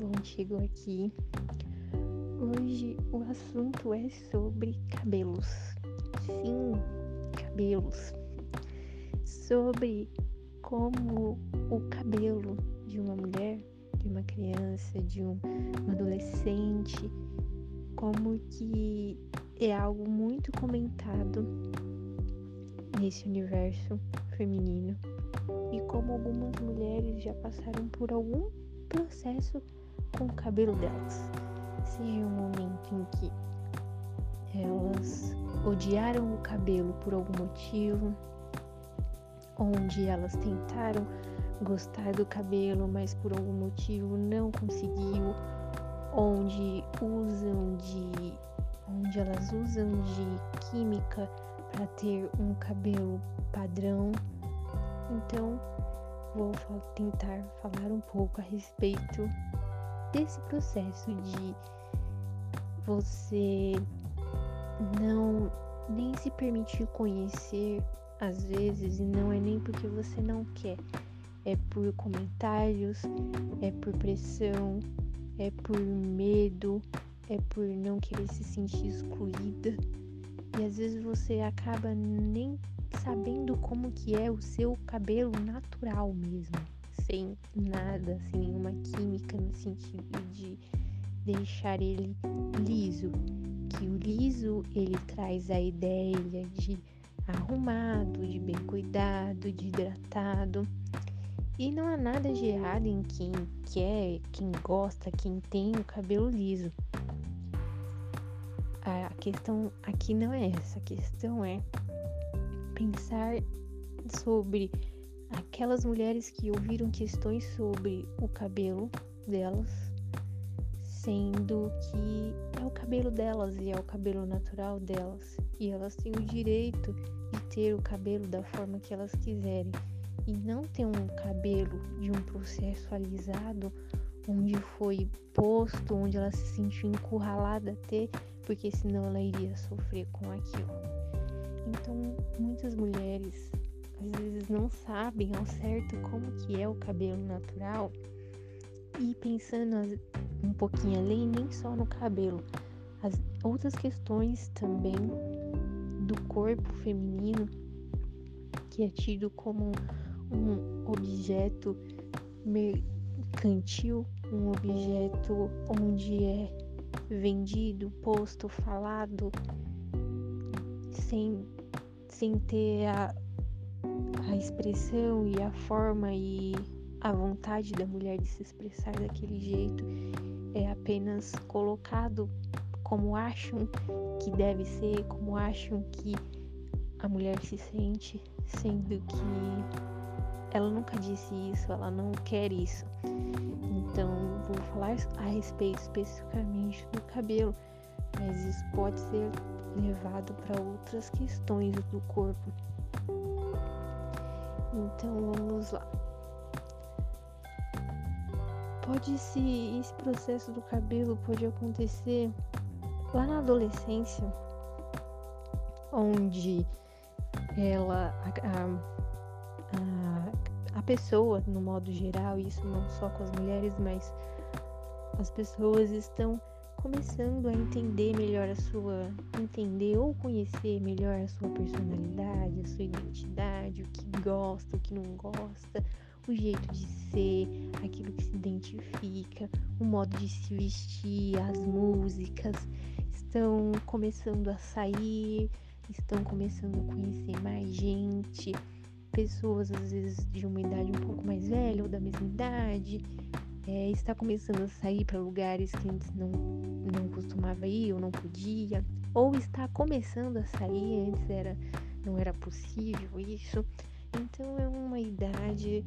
bom, chegou aqui. Hoje o assunto é sobre cabelos. Sim, cabelos. Sobre como o cabelo de uma mulher, de uma criança, de um, um adolescente, como que é algo muito comentado nesse universo feminino e como algumas mulheres já passaram por algum processo com o cabelo delas. Seja um momento em que elas odiaram o cabelo por algum motivo, onde elas tentaram gostar do cabelo, mas por algum motivo não conseguiu, onde usam de onde elas usam de química para ter um cabelo padrão. Então, vou tentar falar um pouco a respeito desse processo de você não nem se permitir conhecer às vezes e não é nem porque você não quer, é por comentários, é por pressão, é por medo, é por não querer se sentir excluída. E às vezes você acaba nem sabendo como que é o seu cabelo natural mesmo, sem nada, sem nenhuma química no sentido de deixar ele liso, que o liso ele traz a ideia de arrumado, de bem cuidado, de hidratado. E não há nada de errado em quem quer, quem gosta, quem tem o cabelo liso. A questão aqui não é essa, a questão é pensar sobre aquelas mulheres que ouviram questões sobre o cabelo delas, sendo que é o cabelo delas e é o cabelo natural delas, e elas têm o direito de ter o cabelo da forma que elas quiserem e não ter um cabelo de um processo alisado onde foi posto, onde ela se sentiu encurralada a ter, porque senão ela iria sofrer com aquilo. Então, muitas mulheres às vezes não sabem ao certo como que é o cabelo natural. E pensando um pouquinho além, nem só no cabelo, as outras questões também do corpo feminino que é tido como um objeto mercantil, um objeto onde é vendido, posto, falado, sem sem ter a, a expressão e a forma e a vontade da mulher de se expressar daquele jeito é apenas colocado como acham que deve ser, como acham que a mulher se sente, sendo que ela nunca disse isso, ela não quer isso. Então, vou falar a respeito especificamente do cabelo, mas isso pode ser levado para outras questões do corpo. Então vamos lá. Pode se esse processo do cabelo pode acontecer lá na adolescência, onde ela a, a, a pessoa no modo geral, isso não só com as mulheres, mas as pessoas estão começando a entender melhor a sua, entender ou conhecer melhor a sua personalidade, a sua identidade, o que gosta, o que não gosta, o jeito de ser, aquilo que se identifica, o modo de se vestir, as músicas, estão começando a sair, estão começando a conhecer mais gente, pessoas às vezes de uma idade um pouco mais velha ou da mesma idade, é, está começando a sair para lugares que antes não, não costumava ir ou não podia, ou está começando a sair, antes era, não era possível isso. Então é uma idade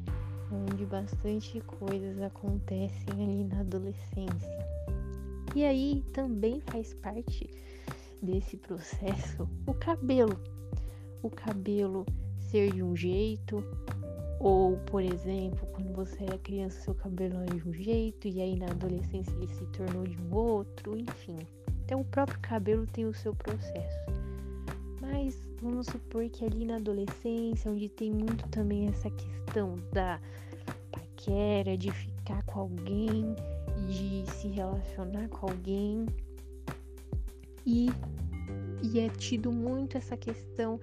onde bastante coisas acontecem ali na adolescência. E aí também faz parte desse processo o cabelo. O cabelo ser de um jeito, ou, por exemplo, quando você era criança, seu cabelo era de um jeito e aí na adolescência ele se tornou de um outro, enfim. Então, o próprio cabelo tem o seu processo. Mas vamos supor que ali na adolescência, onde tem muito também essa questão da paquera, de ficar com alguém, de se relacionar com alguém e, e é tido muito essa questão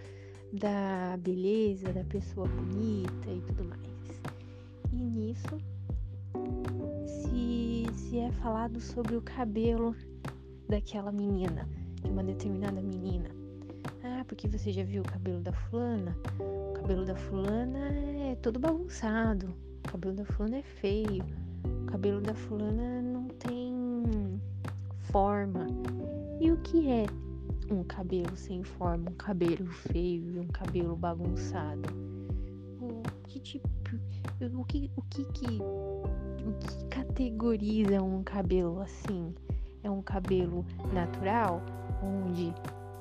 da beleza, da pessoa bonita e tudo mais. E nisso se, se é falado sobre o cabelo daquela menina, de uma determinada menina. Ah, porque você já viu o cabelo da fulana? O cabelo da fulana é todo bagunçado. O cabelo da fulana é feio. O cabelo da fulana não tem forma. E o que é um cabelo sem forma, um cabelo feio e um cabelo bagunçado? O que tipo, o que, o que que, o que categoriza um cabelo assim? É um cabelo natural, onde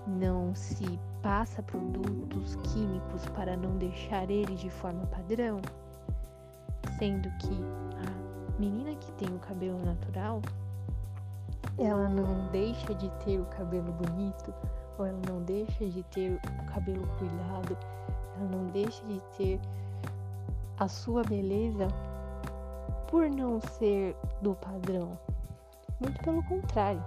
não se passa produtos químicos para não deixar ele de forma padrão? Sendo que a menina que tem o cabelo natural, ela não deixa de ter o cabelo bonito, ou ela não deixa de ter o cabelo cuidado, ela não deixa de ter a sua beleza por não ser do padrão. Muito pelo contrário.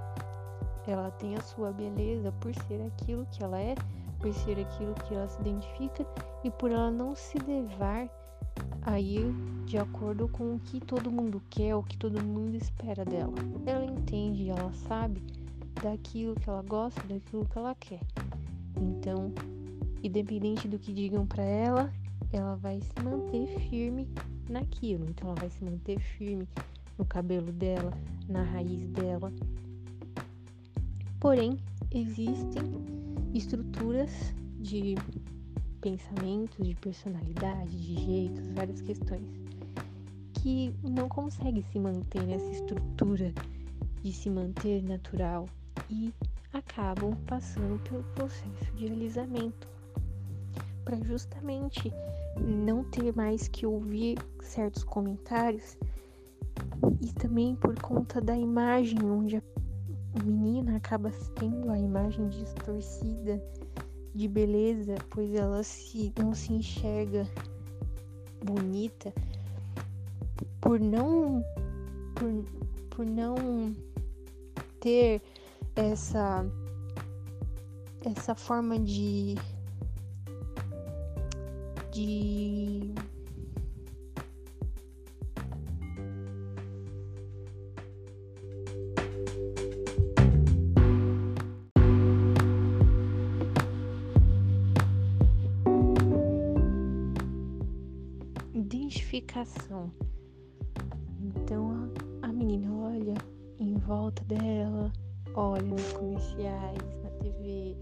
Ela tem a sua beleza por ser aquilo que ela é, por ser aquilo que ela se identifica e por ela não se levar a ir de acordo com o que todo mundo quer, o que todo mundo espera dela. Ela entende, ela sabe daquilo que ela gosta, daquilo que ela quer. Então, independente do que digam para ela, ela vai se manter firme naquilo. Então, ela vai se manter firme no cabelo dela, na raiz dela. Porém, existem estruturas de pensamentos, de personalidade, de jeitos, várias questões que não conseguem se manter nessa estrutura de se manter natural e acabam passando pelo processo de alisamento para justamente não ter mais que ouvir certos comentários e também por conta da imagem onde a menina acaba tendo a imagem distorcida de beleza, pois ela se não se enxerga bonita por não por, por não ter essa essa forma de de identificação. Então a, a menina olha em volta dela, olha nos comerciais, na TV,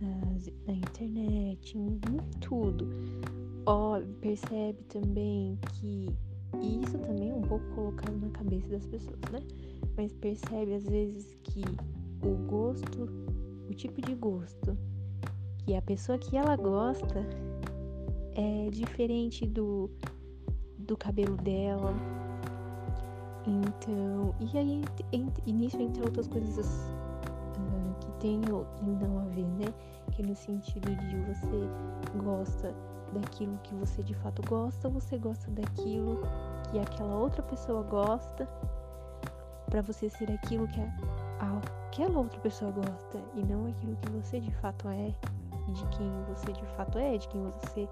nas, na internet, em, em tudo. Ó, percebe também que isso também é um pouco colocado na cabeça das pessoas, né? Mas percebe às vezes que o gosto, o tipo de gosto que a pessoa que ela gosta é diferente do do cabelo dela. Então, e aí, e nisso entre outras coisas uh, que tem e não a ver, né? Que no sentido de você gosta daquilo que você de fato gosta, você gosta daquilo que aquela outra pessoa gosta, para você ser aquilo que a, aquela outra pessoa gosta e não aquilo que você de fato é, de quem você de fato é, de quem você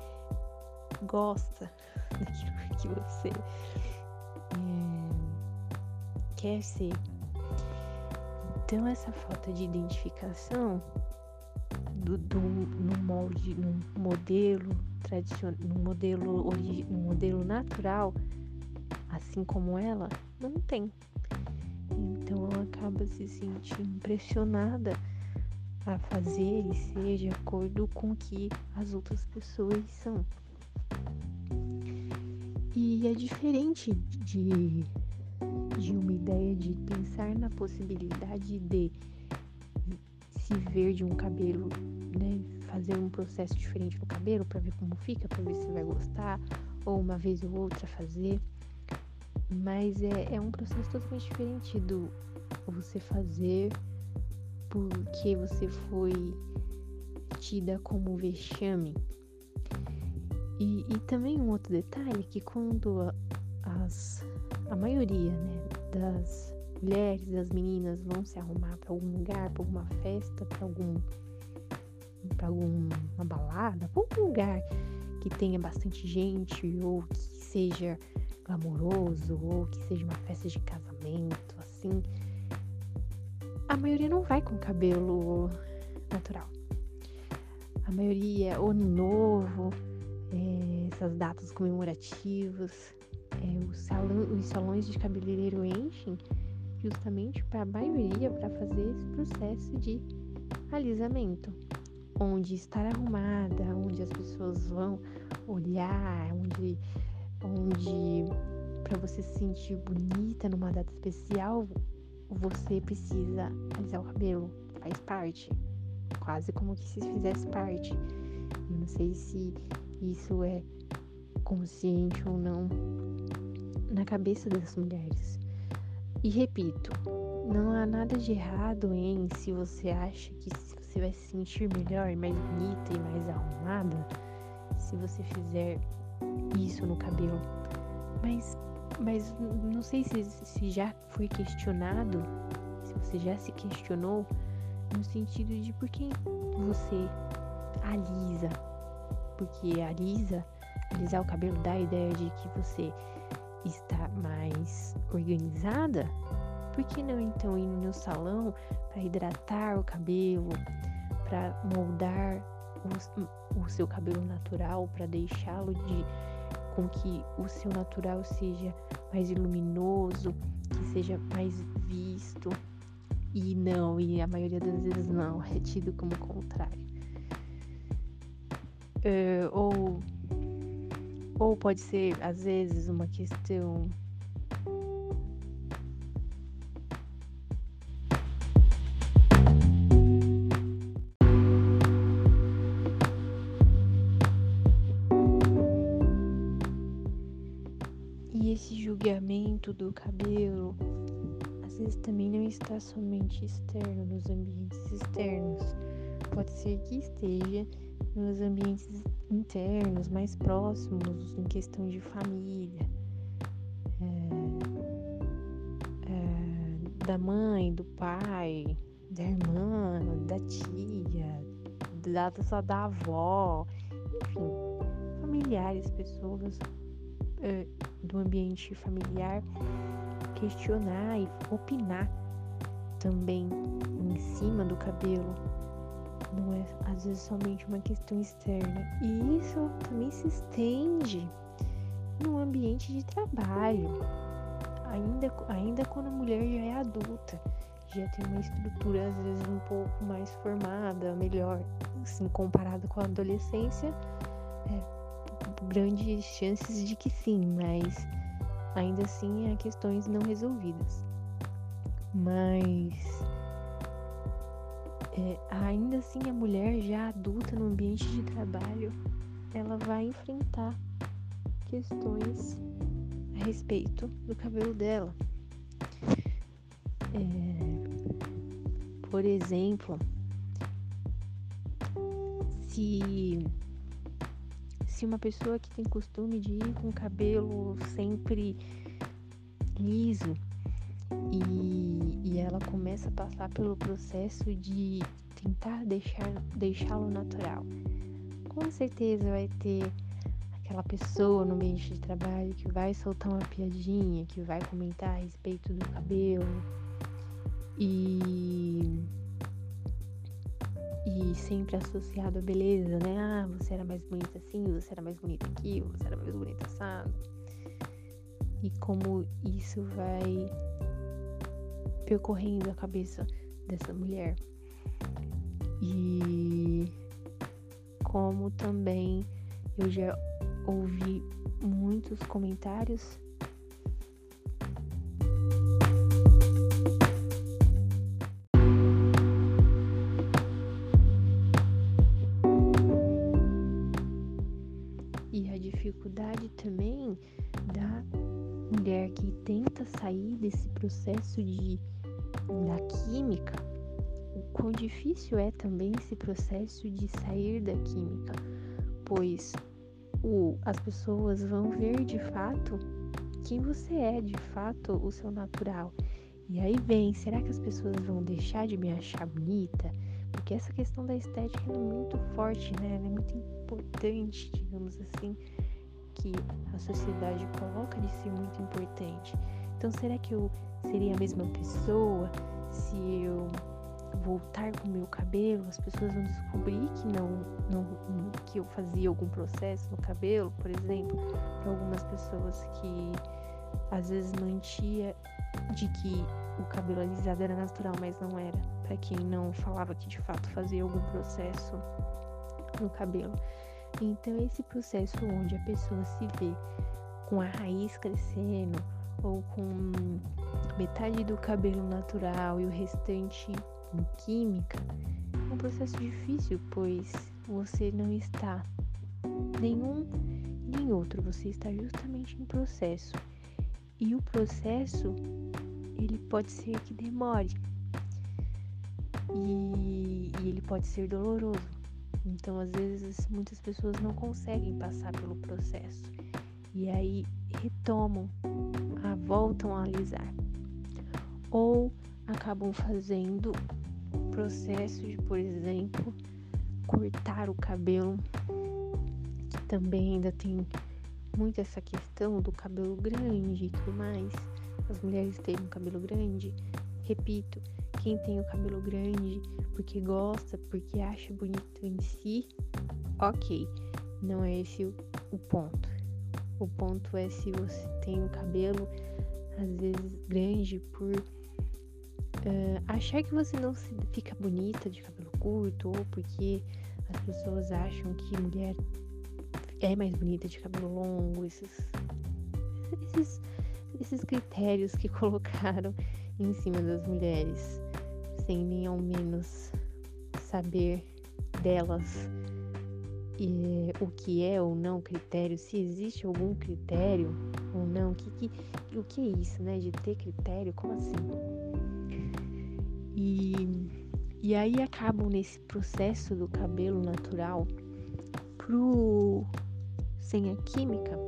gosta daquilo que você é, quer ser. Então essa falta de identificação do, do, no molde, no modelo tradicional, no modelo, no modelo natural, assim como ela, não tem. Então ela acaba se sentindo impressionada a fazer e ser de acordo com o que as outras pessoas são. E é diferente de, de uma ideia de pensar na possibilidade de se ver de um cabelo, né? Fazer um processo diferente no cabelo para ver como fica, para ver se vai gostar, ou uma vez ou outra fazer. Mas é, é um processo totalmente diferente do você fazer porque você foi tida como vexame e, e também um outro detalhe que quando as, a maioria né, das mulheres, as meninas vão se arrumar para algum lugar, para alguma festa, para algum para alguma balada, para algum lugar que tenha bastante gente ou que seja glamouroso ou que seja uma festa de casamento, assim, a maioria não vai com cabelo natural. A maioria, o ano novo, é, essas datas comemorativas, é, os, salão, os salões de cabeleireiro enchem justamente para a maioria para fazer esse processo de alisamento, onde estar arrumada, onde as pessoas vão olhar, onde, onde para você se sentir bonita numa data especial, você precisa alisar o cabelo, faz parte, quase como que se fizesse parte. Eu não sei se isso é consciente ou não na cabeça das mulheres. E repito, não há nada de errado em se você acha que você vai se sentir melhor, mais bonita e mais arrumada se você fizer isso no cabelo. Mas, mas não sei se, se já foi questionado, se você já se questionou no sentido de por que você alisa. Porque alisa, alisar o cabelo dá a ideia de que você está mais organizada, por que não então ir no salão para hidratar o cabelo, para moldar o, o, seu cabelo natural, para deixá-lo de com que o seu natural seja mais luminoso, que seja mais visto. E não, e a maioria das vezes não, é tido como contrário. Uh, ou ou pode ser, às vezes, uma questão E esse julgamento do cabelo, às vezes também não está somente externo, nos ambientes externos. Pode ser que esteja nos ambientes internos, mais próximos, em questão de família, é, é, da mãe, do pai, da irmã, da tia, da, só da avó, enfim, familiares, pessoas é, do ambiente familiar, questionar e opinar também em cima do cabelo não é às vezes somente uma questão externa. E isso também se estende no ambiente de trabalho. Ainda, ainda quando a mulher já é adulta, já tem uma estrutura às vezes um pouco mais formada, melhor, assim, comparada com a adolescência, é, grandes chances de que sim, mas ainda assim há questões não resolvidas. Mas é, ainda assim a mulher já adulta no ambiente de trabalho, ela vai enfrentar questões a respeito do cabelo dela. É, por exemplo, se se uma pessoa que tem costume de ir com o cabelo sempre liso e, e ela começa a passar pelo processo de tentar deixar deixá-lo natural. Com certeza vai ter aquela pessoa no ambiente de trabalho que vai soltar uma piadinha, que vai comentar a respeito do cabelo e e sempre associado à beleza, né? Ah, você era mais bonita assim, você era mais bonita aqui, você era mais bonita assado. E como isso vai percorrendo a cabeça dessa mulher. E como também eu já ouvi muitos comentários e a dificuldade também da mulher que tenta sair desse processo de da química, o quão difícil é também esse processo de sair da química, pois o, as pessoas vão ver de fato quem você é, de fato, o seu natural. E aí vem, será que as pessoas vão deixar de me achar bonita? Porque essa questão da estética é muito forte, né? Ela é muito importante, digamos assim, que a sociedade coloca de ser muito importante. Então, será que eu seria a mesma pessoa se eu voltar com o meu cabelo? As pessoas vão descobrir que não, não que eu fazia algum processo no cabelo, por exemplo, para algumas pessoas que às vezes mantia de que o cabelo alisado era natural, mas não era. Para quem não falava que de fato fazia algum processo no cabelo. Então, esse processo onde a pessoa se vê com a raiz crescendo ou com metade do cabelo natural e o restante em química, é um processo difícil, pois você não está nenhum nem outro, você está justamente em processo. E o processo ele pode ser que demore. E, e ele pode ser doloroso. Então, às vezes, muitas pessoas não conseguem passar pelo processo. E aí retomam, voltam a alisar. Ou acabam fazendo o processo de, por exemplo, cortar o cabelo, que também ainda tem muito essa questão do cabelo grande e tudo mais as mulheres terem um cabelo grande. Repito, quem tem o cabelo grande porque gosta, porque acha bonito em si, ok. Não é esse o ponto. O ponto é se você tem o cabelo às vezes grande por uh, achar que você não se, fica bonita de cabelo curto ou porque as pessoas acham que mulher é mais bonita de cabelo longo, esses, esses esses critérios que colocaram em cima das mulheres, sem nem ao menos saber delas e, o que é ou não critério, se existe algum critério ou não, que, que, o que é isso, né? De ter critério, como assim? E, e aí acabam nesse processo do cabelo natural pro sem a química,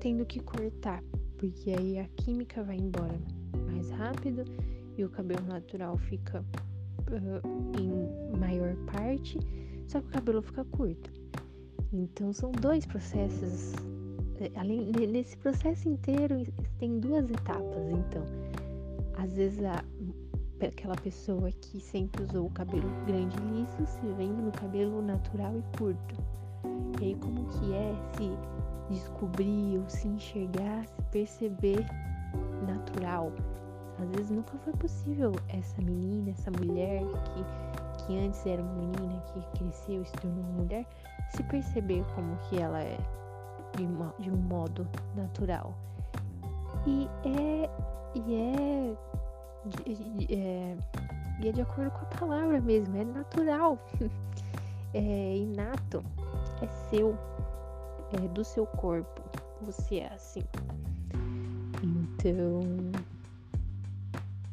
tendo que cortar porque aí a química vai embora mais rápido e o cabelo natural fica uh, em maior parte, só que o cabelo fica curto. Então são dois processos. Eh, além nesse processo inteiro tem duas etapas. Então, às vezes a, aquela pessoa que sempre usou o cabelo grande e liso se vendo no cabelo natural e curto. E aí como que é se descobrir ou se enxergar, se perceber natural. Às vezes nunca foi possível essa menina, essa mulher que, que antes era uma menina, que cresceu e se tornou mulher, se perceber como que ela é de, uma, de um modo natural. E é, e é, é, e é de acordo com a palavra mesmo, é natural, é inato, é seu é, do seu corpo. Você é assim. Então,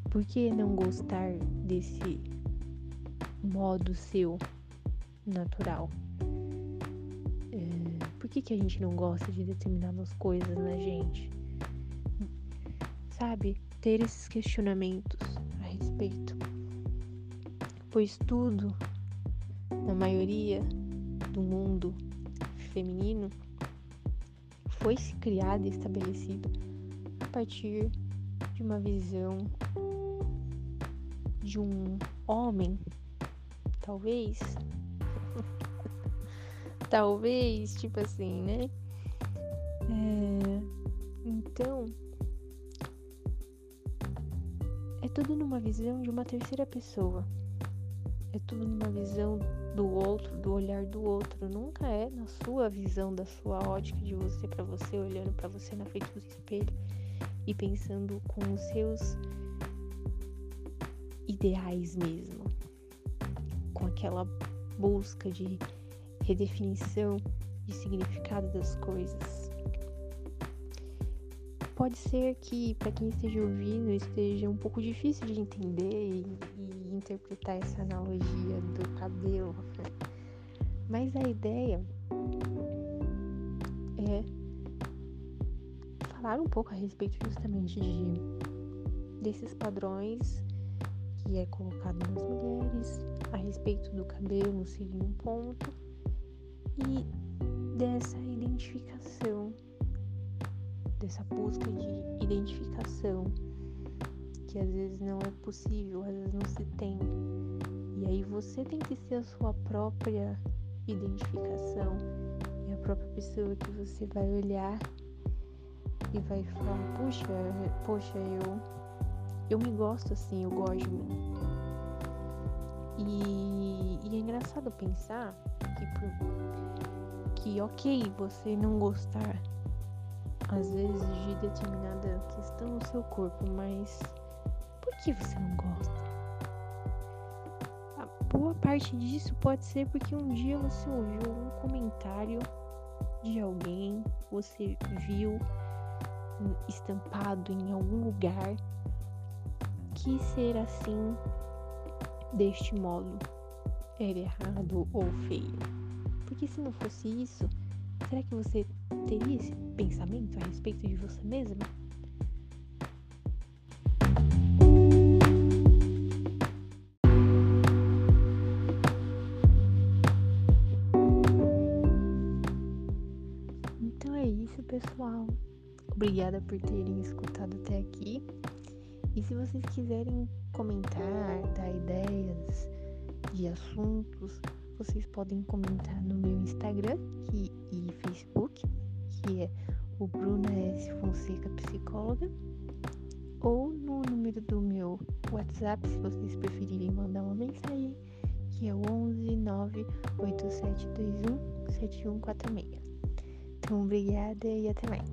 por que não gostar desse modo seu natural? É, por que, que a gente não gosta de determinadas coisas na gente? Sabe? Ter esses questionamentos a respeito. Pois tudo, na maioria do mundo feminino, foi se criado e estabelecido a partir de uma visão de um homem, talvez, talvez, tipo assim, né? É, então, é tudo numa visão de uma terceira pessoa. É tudo numa visão do outro, do olhar do outro. Nunca é na sua visão, da sua ótica de você para você, olhando para você na frente do espelho e pensando com os seus ideais mesmo. Aquela busca de redefinição de significado das coisas. Pode ser que para quem esteja ouvindo esteja um pouco difícil de entender e, e interpretar essa analogia do cabelo, mas a ideia é falar um pouco a respeito justamente de, desses padrões que é colocado nas mulheres a respeito do cabelo seria um ponto e dessa identificação, dessa busca de identificação que às vezes não é possível, às vezes não se tem. E aí você tem que ser a sua própria identificação e a própria pessoa que você vai olhar e vai falar, puxa, poxa, eu eu me gosto assim, eu gosto de mim. E, e é engraçado pensar que, que ok você não gostar às vezes de determinada questão no seu corpo, mas por que você não gosta? A boa parte disso pode ser porque um dia você ouviu um comentário de alguém, você viu estampado em algum lugar que ser assim, deste modo, era errado ou feio. Porque se não fosse isso, será que você teria esse pensamento a respeito de você mesma? Então é isso, pessoal. Obrigada por terem escutado até aqui. E se vocês quiserem comentar, dar ideias de assuntos, vocês podem comentar no meu Instagram que, e Facebook, que é o Bruna S. Fonseca Psicóloga, ou no número do meu WhatsApp, se vocês preferirem mandar uma mensagem, que é o 11 98721 7146. Então, obrigada e até mais.